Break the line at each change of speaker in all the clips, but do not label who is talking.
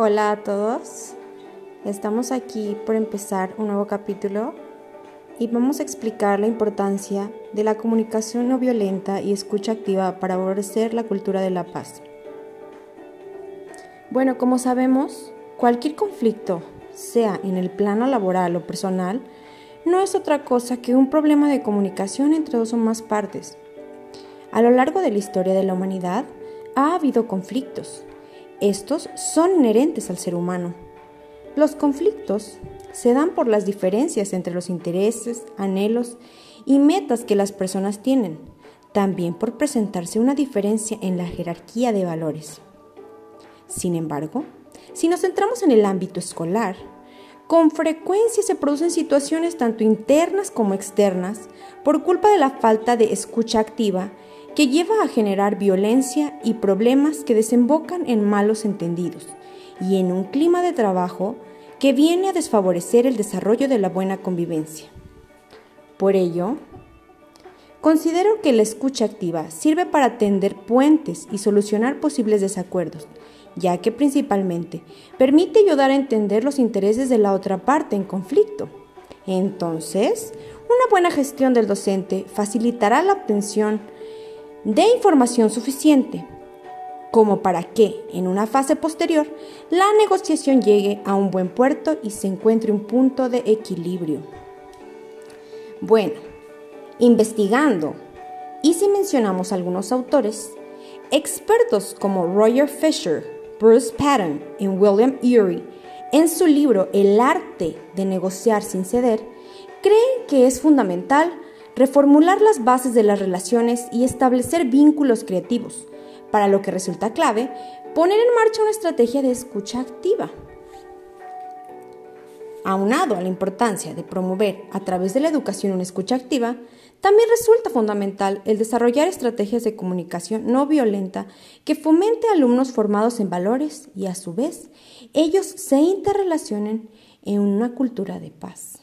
Hola a todos, estamos aquí por empezar un nuevo capítulo y vamos a explicar la importancia de la comunicación no violenta y escucha activa para favorecer la cultura de la paz. Bueno, como sabemos, cualquier conflicto, sea en el plano laboral o personal, no es otra cosa que un problema de comunicación entre dos o más partes. A lo largo de la historia de la humanidad ha habido conflictos, estos son inherentes al ser humano. Los conflictos se dan por las diferencias entre los intereses, anhelos y metas que las personas tienen, también por presentarse una diferencia en la jerarquía de valores. Sin embargo, si nos centramos en el ámbito escolar, con frecuencia se producen situaciones tanto internas como externas por culpa de la falta de escucha activa que lleva a generar violencia y problemas que desembocan en malos entendidos y en un clima de trabajo que viene a desfavorecer el desarrollo de la buena convivencia. Por ello, considero que la escucha activa sirve para tender puentes y solucionar posibles desacuerdos, ya que principalmente permite ayudar a entender los intereses de la otra parte en conflicto. Entonces, una buena gestión del docente facilitará la obtención de información suficiente como para que, en una fase posterior, la negociación llegue a un buen puerto y se encuentre un punto de equilibrio. Bueno, investigando, y si mencionamos algunos autores, expertos como Roger Fisher, Bruce Patton y William Ury, en su libro El arte de negociar sin ceder, creen que es fundamental reformular las bases de las relaciones y establecer vínculos creativos, para lo que resulta clave poner en marcha una estrategia de escucha activa. Aunado a la importancia de promover a través de la educación una escucha activa, también resulta fundamental el desarrollar estrategias de comunicación no violenta que fomente a alumnos formados en valores y a su vez ellos se interrelacionen en una cultura de paz.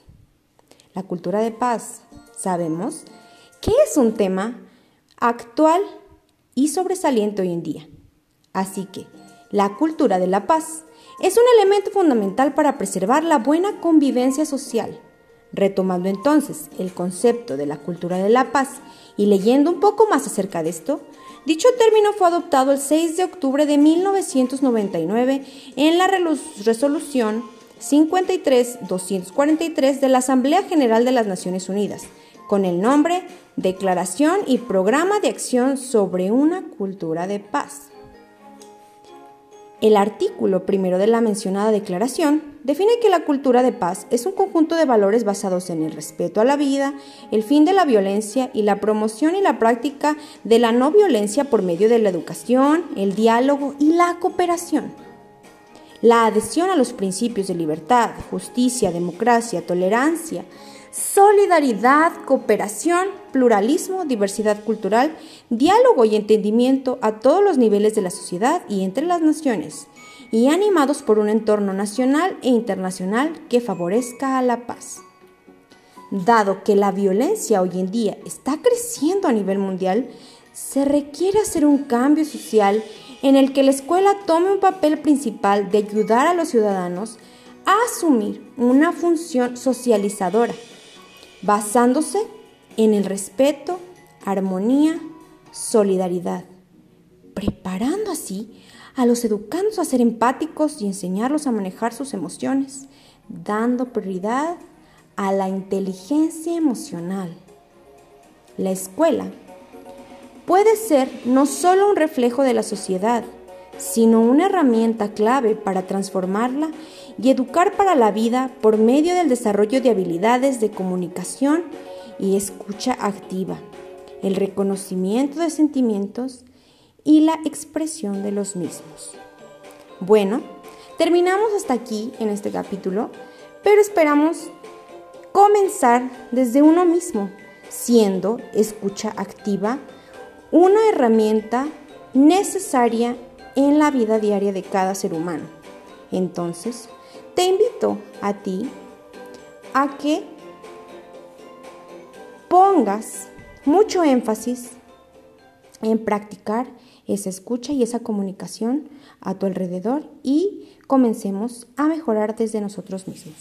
La cultura de paz sabemos que es un tema actual y sobresaliente hoy en día. Así que la cultura de la paz es un elemento fundamental para preservar la buena convivencia social. Retomando entonces el concepto de la cultura de la paz y leyendo un poco más acerca de esto, dicho término fue adoptado el 6 de octubre de 1999 en la resolución 53-243 de la Asamblea General de las Naciones Unidas, con el nombre Declaración y Programa de Acción sobre una Cultura de Paz. El artículo primero de la mencionada declaración define que la cultura de paz es un conjunto de valores basados en el respeto a la vida, el fin de la violencia y la promoción y la práctica de la no violencia por medio de la educación, el diálogo y la cooperación. La adhesión a los principios de libertad, justicia, democracia, tolerancia, solidaridad, cooperación, pluralismo, diversidad cultural, diálogo y entendimiento a todos los niveles de la sociedad y entre las naciones, y animados por un entorno nacional e internacional que favorezca a la paz. Dado que la violencia hoy en día está creciendo a nivel mundial, se requiere hacer un cambio social en el que la escuela tome un papel principal de ayudar a los ciudadanos a asumir una función socializadora basándose en el respeto, armonía, solidaridad, preparando así a los educandos a ser empáticos y enseñarlos a manejar sus emociones, dando prioridad a la inteligencia emocional. La escuela puede ser no solo un reflejo de la sociedad, sino una herramienta clave para transformarla y educar para la vida por medio del desarrollo de habilidades de comunicación y escucha activa, el reconocimiento de sentimientos y la expresión de los mismos. Bueno, terminamos hasta aquí en este capítulo, pero esperamos comenzar desde uno mismo, siendo escucha activa una herramienta necesaria en la vida diaria de cada ser humano. Entonces, te invito a ti a que pongas mucho énfasis en practicar esa escucha y esa comunicación a tu alrededor y comencemos a mejorar desde nosotros mismos.